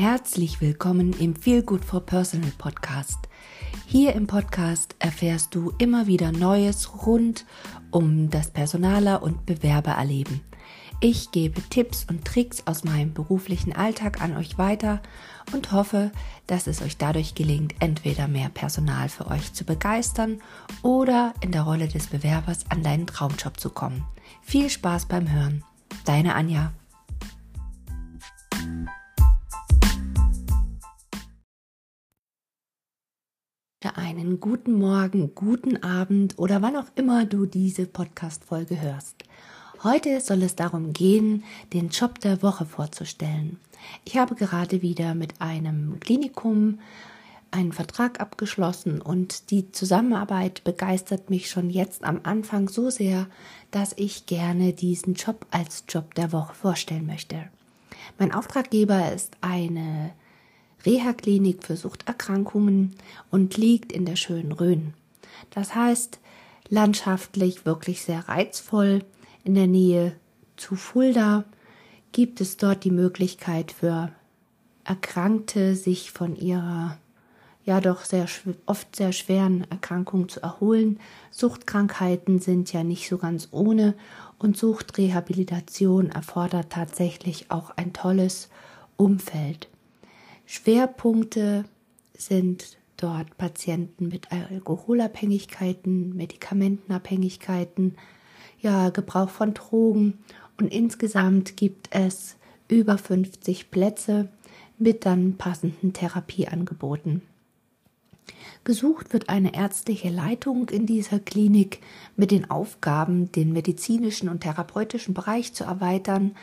Herzlich willkommen im Feel Good for Personal Podcast. Hier im Podcast erfährst du immer wieder Neues rund um das Personaler- und Bewerbererleben. Ich gebe Tipps und Tricks aus meinem beruflichen Alltag an euch weiter und hoffe, dass es euch dadurch gelingt, entweder mehr Personal für euch zu begeistern oder in der Rolle des Bewerbers an deinen Traumjob zu kommen. Viel Spaß beim Hören. Deine Anja. Einen guten Morgen, guten Abend oder wann auch immer du diese Podcast-Folge hörst. Heute soll es darum gehen, den Job der Woche vorzustellen. Ich habe gerade wieder mit einem Klinikum einen Vertrag abgeschlossen und die Zusammenarbeit begeistert mich schon jetzt am Anfang so sehr, dass ich gerne diesen Job als Job der Woche vorstellen möchte. Mein Auftraggeber ist eine Reha-Klinik für Suchterkrankungen und liegt in der schönen Rhön. Das heißt, landschaftlich wirklich sehr reizvoll. In der Nähe zu Fulda gibt es dort die Möglichkeit für Erkrankte, sich von ihrer ja doch sehr oft sehr schweren Erkrankung zu erholen. Suchtkrankheiten sind ja nicht so ganz ohne und Suchtrehabilitation erfordert tatsächlich auch ein tolles Umfeld. Schwerpunkte sind dort Patienten mit Alkoholabhängigkeiten, Medikamentenabhängigkeiten, ja, Gebrauch von Drogen und insgesamt gibt es über 50 Plätze mit dann passenden Therapieangeboten. Gesucht wird eine ärztliche Leitung in dieser Klinik mit den Aufgaben, den medizinischen und therapeutischen Bereich zu erweitern,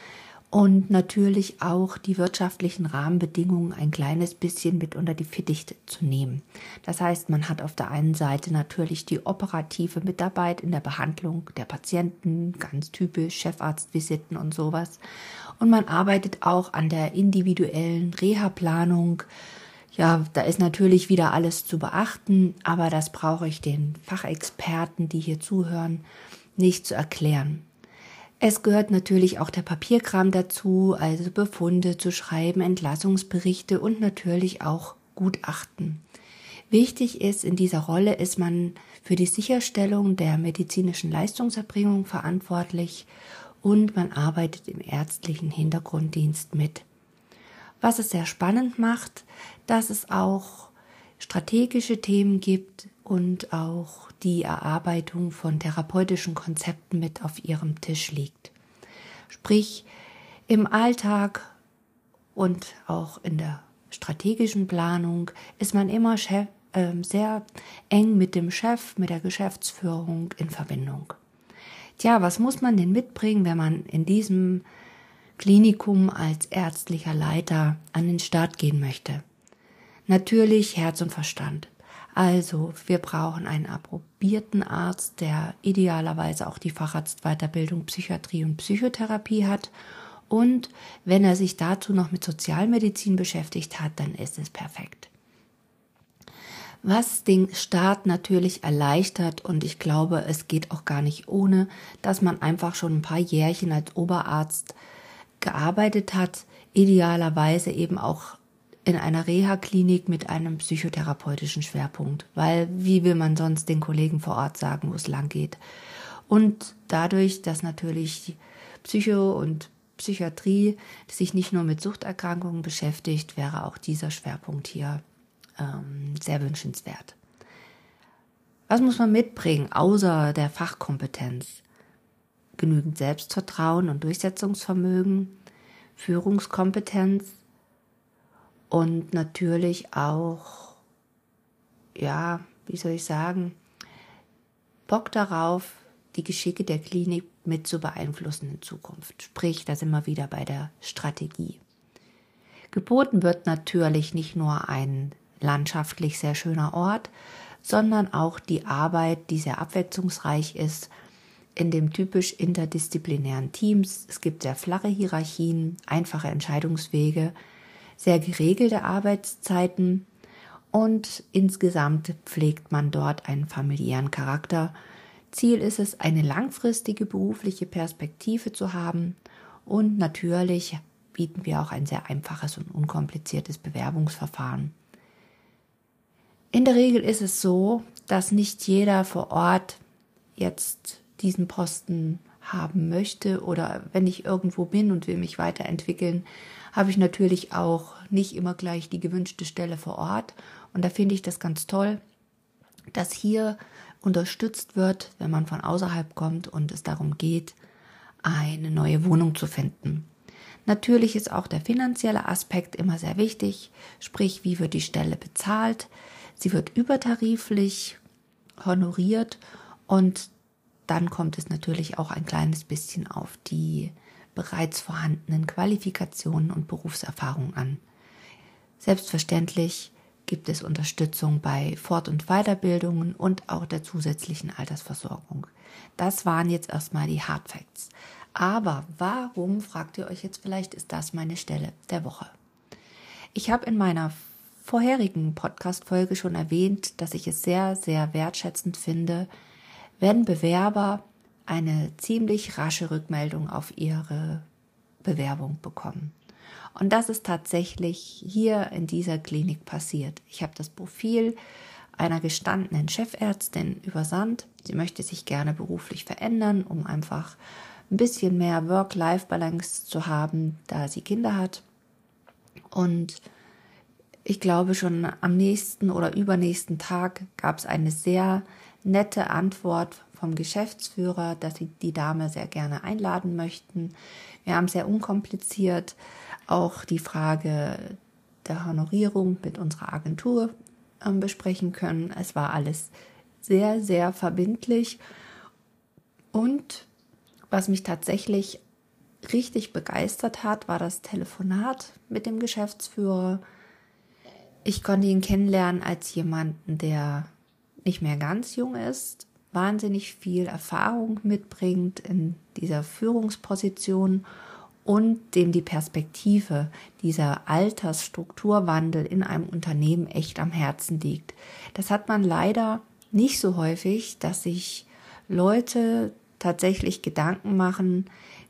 und natürlich auch die wirtschaftlichen Rahmenbedingungen ein kleines bisschen mit unter die Fittiche zu nehmen. Das heißt, man hat auf der einen Seite natürlich die operative Mitarbeit in der Behandlung der Patienten, ganz typisch Chefarztvisiten und sowas. Und man arbeitet auch an der individuellen Reha-Planung. Ja, da ist natürlich wieder alles zu beachten, aber das brauche ich den Fachexperten, die hier zuhören, nicht zu erklären. Es gehört natürlich auch der Papierkram dazu, also Befunde zu schreiben, Entlassungsberichte und natürlich auch Gutachten. Wichtig ist, in dieser Rolle ist man für die Sicherstellung der medizinischen Leistungserbringung verantwortlich und man arbeitet im ärztlichen Hintergrunddienst mit. Was es sehr spannend macht, dass es auch strategische Themen gibt und auch die Erarbeitung von therapeutischen Konzepten mit auf ihrem Tisch liegt. Sprich, im Alltag und auch in der strategischen Planung ist man immer Chef, äh, sehr eng mit dem Chef, mit der Geschäftsführung in Verbindung. Tja, was muss man denn mitbringen, wenn man in diesem Klinikum als ärztlicher Leiter an den Start gehen möchte? Natürlich Herz und Verstand. Also, wir brauchen einen approbierten Arzt, der idealerweise auch die Facharztweiterbildung Psychiatrie und Psychotherapie hat. Und wenn er sich dazu noch mit Sozialmedizin beschäftigt hat, dann ist es perfekt. Was den Start natürlich erleichtert, und ich glaube, es geht auch gar nicht ohne, dass man einfach schon ein paar Jährchen als Oberarzt gearbeitet hat, idealerweise eben auch in einer Reha-Klinik mit einem psychotherapeutischen Schwerpunkt, weil wie will man sonst den Kollegen vor Ort sagen, wo es lang geht? Und dadurch, dass natürlich Psycho und Psychiatrie sich nicht nur mit Suchterkrankungen beschäftigt, wäre auch dieser Schwerpunkt hier ähm, sehr wünschenswert. Was muss man mitbringen, außer der Fachkompetenz? Genügend Selbstvertrauen und Durchsetzungsvermögen, Führungskompetenz, und natürlich auch, ja, wie soll ich sagen, Bock darauf, die Geschicke der Klinik mit zu beeinflussen in Zukunft. Sprich, da sind wir wieder bei der Strategie. Geboten wird natürlich nicht nur ein landschaftlich sehr schöner Ort, sondern auch die Arbeit, die sehr abwechslungsreich ist, in dem typisch interdisziplinären Teams. Es gibt sehr flache Hierarchien, einfache Entscheidungswege, sehr geregelte Arbeitszeiten und insgesamt pflegt man dort einen familiären Charakter. Ziel ist es, eine langfristige berufliche Perspektive zu haben und natürlich bieten wir auch ein sehr einfaches und unkompliziertes Bewerbungsverfahren. In der Regel ist es so, dass nicht jeder vor Ort jetzt diesen Posten haben möchte oder wenn ich irgendwo bin und will mich weiterentwickeln, habe ich natürlich auch nicht immer gleich die gewünschte Stelle vor Ort. Und da finde ich das ganz toll, dass hier unterstützt wird, wenn man von außerhalb kommt und es darum geht, eine neue Wohnung zu finden. Natürlich ist auch der finanzielle Aspekt immer sehr wichtig, sprich, wie wird die Stelle bezahlt. Sie wird übertariflich honoriert und dann kommt es natürlich auch ein kleines bisschen auf die bereits vorhandenen Qualifikationen und Berufserfahrung an. Selbstverständlich gibt es Unterstützung bei Fort- und Weiterbildungen und auch der zusätzlichen Altersversorgung. Das waren jetzt erstmal die Hard Facts. Aber warum, fragt ihr euch jetzt vielleicht, ist das meine Stelle der Woche? Ich habe in meiner vorherigen Podcast-Folge schon erwähnt, dass ich es sehr, sehr wertschätzend finde, wenn Bewerber eine ziemlich rasche Rückmeldung auf ihre Bewerbung bekommen. Und das ist tatsächlich hier in dieser Klinik passiert. Ich habe das Profil einer gestandenen Chefärztin übersandt. Sie möchte sich gerne beruflich verändern, um einfach ein bisschen mehr Work-Life-Balance zu haben, da sie Kinder hat. Und ich glaube, schon am nächsten oder übernächsten Tag gab es eine sehr nette Antwort vom Geschäftsführer, dass sie die Dame sehr gerne einladen möchten. Wir haben sehr unkompliziert auch die Frage der Honorierung mit unserer Agentur äh, besprechen können. Es war alles sehr, sehr verbindlich. Und was mich tatsächlich richtig begeistert hat, war das Telefonat mit dem Geschäftsführer. Ich konnte ihn kennenlernen als jemanden, der nicht mehr ganz jung ist, wahnsinnig viel Erfahrung mitbringt in dieser Führungsposition und dem die Perspektive dieser Altersstrukturwandel in einem Unternehmen echt am Herzen liegt. Das hat man leider nicht so häufig, dass sich Leute tatsächlich Gedanken machen,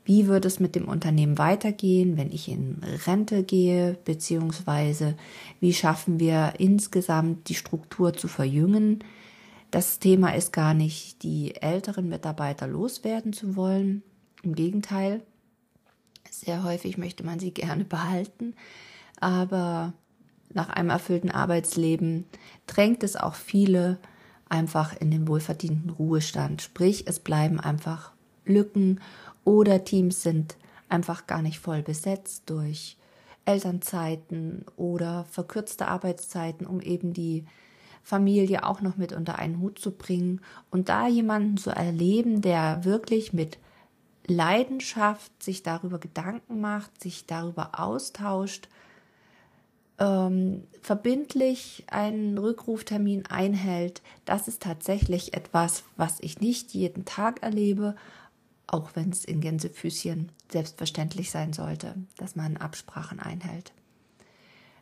wie wird es mit dem Unternehmen weitergehen, wenn ich in Rente gehe, beziehungsweise wie schaffen wir insgesamt die Struktur zu verjüngen. Das Thema ist gar nicht, die älteren Mitarbeiter loswerden zu wollen. Im Gegenteil, sehr häufig möchte man sie gerne behalten, aber nach einem erfüllten Arbeitsleben drängt es auch viele einfach in den wohlverdienten Ruhestand. Sprich, es bleiben einfach Lücken oder Teams sind einfach gar nicht voll besetzt durch Elternzeiten oder verkürzte Arbeitszeiten, um eben die Familie auch noch mit unter einen Hut zu bringen und da jemanden zu erleben, der wirklich mit Leidenschaft sich darüber Gedanken macht, sich darüber austauscht, ähm, verbindlich einen Rückruftermin einhält, das ist tatsächlich etwas, was ich nicht jeden Tag erlebe, auch wenn es in Gänsefüßchen selbstverständlich sein sollte, dass man Absprachen einhält.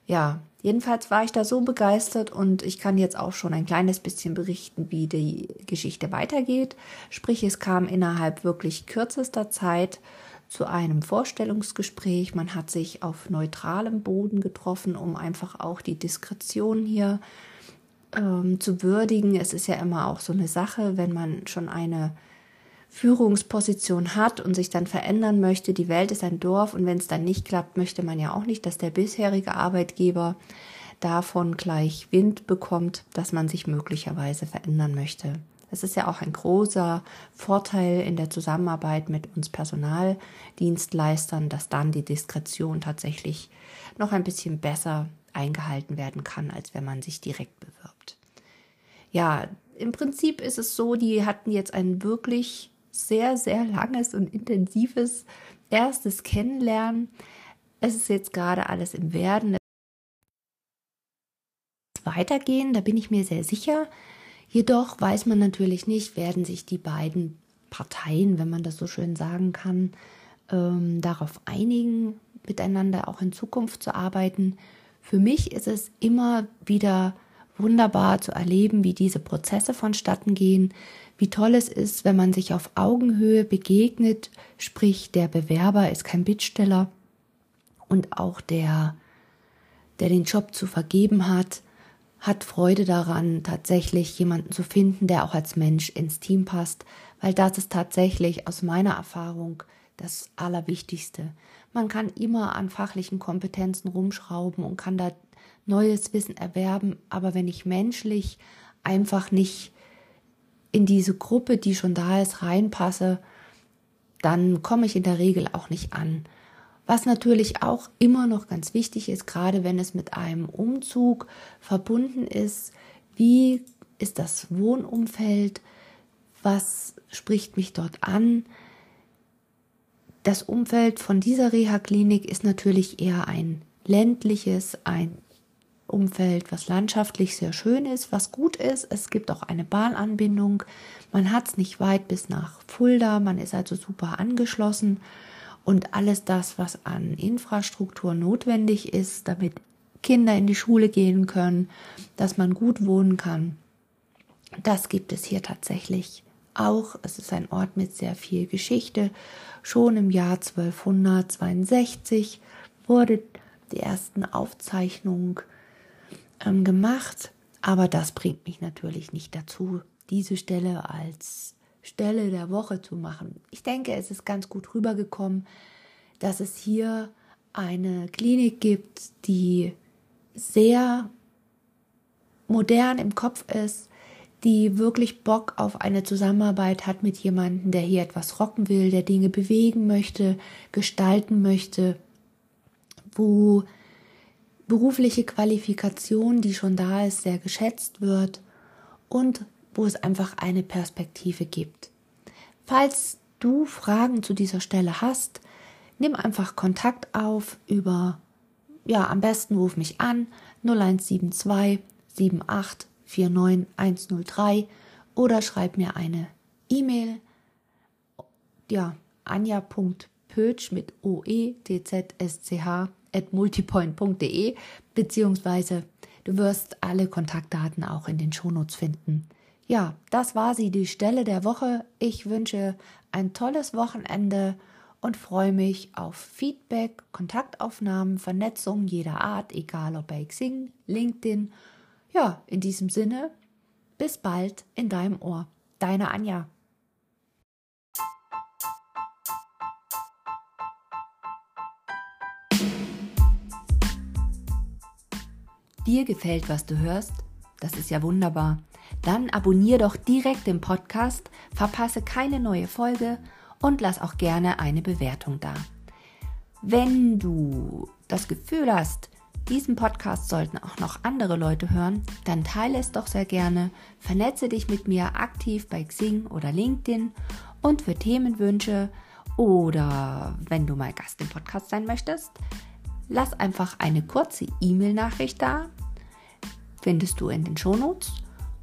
Ja, jedenfalls war ich da so begeistert und ich kann jetzt auch schon ein kleines bisschen berichten, wie die Geschichte weitergeht. Sprich, es kam innerhalb wirklich kürzester Zeit zu einem Vorstellungsgespräch. Man hat sich auf neutralem Boden getroffen, um einfach auch die Diskretion hier ähm, zu würdigen. Es ist ja immer auch so eine Sache, wenn man schon eine Führungsposition hat und sich dann verändern möchte. Die Welt ist ein Dorf und wenn es dann nicht klappt, möchte man ja auch nicht, dass der bisherige Arbeitgeber davon gleich Wind bekommt, dass man sich möglicherweise verändern möchte. Das ist ja auch ein großer Vorteil in der Zusammenarbeit mit uns Personaldienstleistern, dass dann die Diskretion tatsächlich noch ein bisschen besser eingehalten werden kann, als wenn man sich direkt bewirbt. Ja, im Prinzip ist es so, die hatten jetzt ein wirklich sehr, sehr langes und intensives erstes Kennenlernen. Es ist jetzt gerade alles im Werden. Weitergehen, da bin ich mir sehr sicher. Jedoch weiß man natürlich nicht, werden sich die beiden Parteien, wenn man das so schön sagen kann, ähm, darauf einigen, miteinander auch in Zukunft zu arbeiten. Für mich ist es immer wieder wunderbar zu erleben, wie diese Prozesse vonstatten gehen, wie toll es ist, wenn man sich auf Augenhöhe begegnet, sprich der Bewerber ist kein Bittsteller Und auch der, der den Job zu vergeben hat, hat Freude daran, tatsächlich jemanden zu finden, der auch als Mensch ins Team passt, weil das ist tatsächlich aus meiner Erfahrung das Allerwichtigste. Man kann immer an fachlichen Kompetenzen rumschrauben und kann da neues Wissen erwerben, aber wenn ich menschlich einfach nicht in diese Gruppe, die schon da ist, reinpasse, dann komme ich in der Regel auch nicht an. Was natürlich auch immer noch ganz wichtig ist, gerade wenn es mit einem Umzug verbunden ist, wie ist das Wohnumfeld, was spricht mich dort an. Das Umfeld von dieser Reha-Klinik ist natürlich eher ein ländliches, ein Umfeld, was landschaftlich sehr schön ist, was gut ist. Es gibt auch eine Bahnanbindung. Man hat es nicht weit bis nach Fulda. Man ist also super angeschlossen. Und alles das, was an Infrastruktur notwendig ist, damit Kinder in die Schule gehen können, dass man gut wohnen kann, das gibt es hier tatsächlich auch. Es ist ein Ort mit sehr viel Geschichte. Schon im Jahr 1262 wurde die ersten Aufzeichnungen ähm, gemacht. Aber das bringt mich natürlich nicht dazu, diese Stelle als Stelle der Woche zu machen. Ich denke, es ist ganz gut rübergekommen, dass es hier eine Klinik gibt, die sehr modern im Kopf ist, die wirklich Bock auf eine Zusammenarbeit hat mit jemandem, der hier etwas rocken will, der Dinge bewegen möchte, gestalten möchte, wo berufliche Qualifikation, die schon da ist, sehr geschätzt wird und wo es einfach eine Perspektive gibt. Falls du Fragen zu dieser Stelle hast, nimm einfach Kontakt auf über, ja, am besten ruf mich an 0172 78 49 103 oder schreib mir eine E-Mail, ja, anja.pötsch mit oe, tzsch at multipoint.de, beziehungsweise du wirst alle Kontaktdaten auch in den Shownotes finden. Ja, das war sie, die Stelle der Woche. Ich wünsche ein tolles Wochenende und freue mich auf Feedback, Kontaktaufnahmen, Vernetzung jeder Art, egal ob bei Xing, LinkedIn. Ja, in diesem Sinne, bis bald in deinem Ohr. Deine Anja. Dir gefällt, was du hörst? Das ist ja wunderbar. Dann abonnier doch direkt den Podcast, verpasse keine neue Folge und lass auch gerne eine Bewertung da. Wenn du das Gefühl hast, diesen Podcast sollten auch noch andere Leute hören, dann teile es doch sehr gerne, vernetze dich mit mir aktiv bei Xing oder LinkedIn und für Themenwünsche oder wenn du mal Gast im Podcast sein möchtest, lass einfach eine kurze E-Mail-Nachricht da. Findest du in den Shownotes.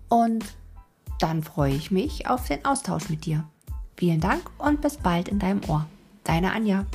Und dann freue ich mich auf den Austausch mit dir. Vielen Dank und bis bald in deinem Ohr. Deine Anja.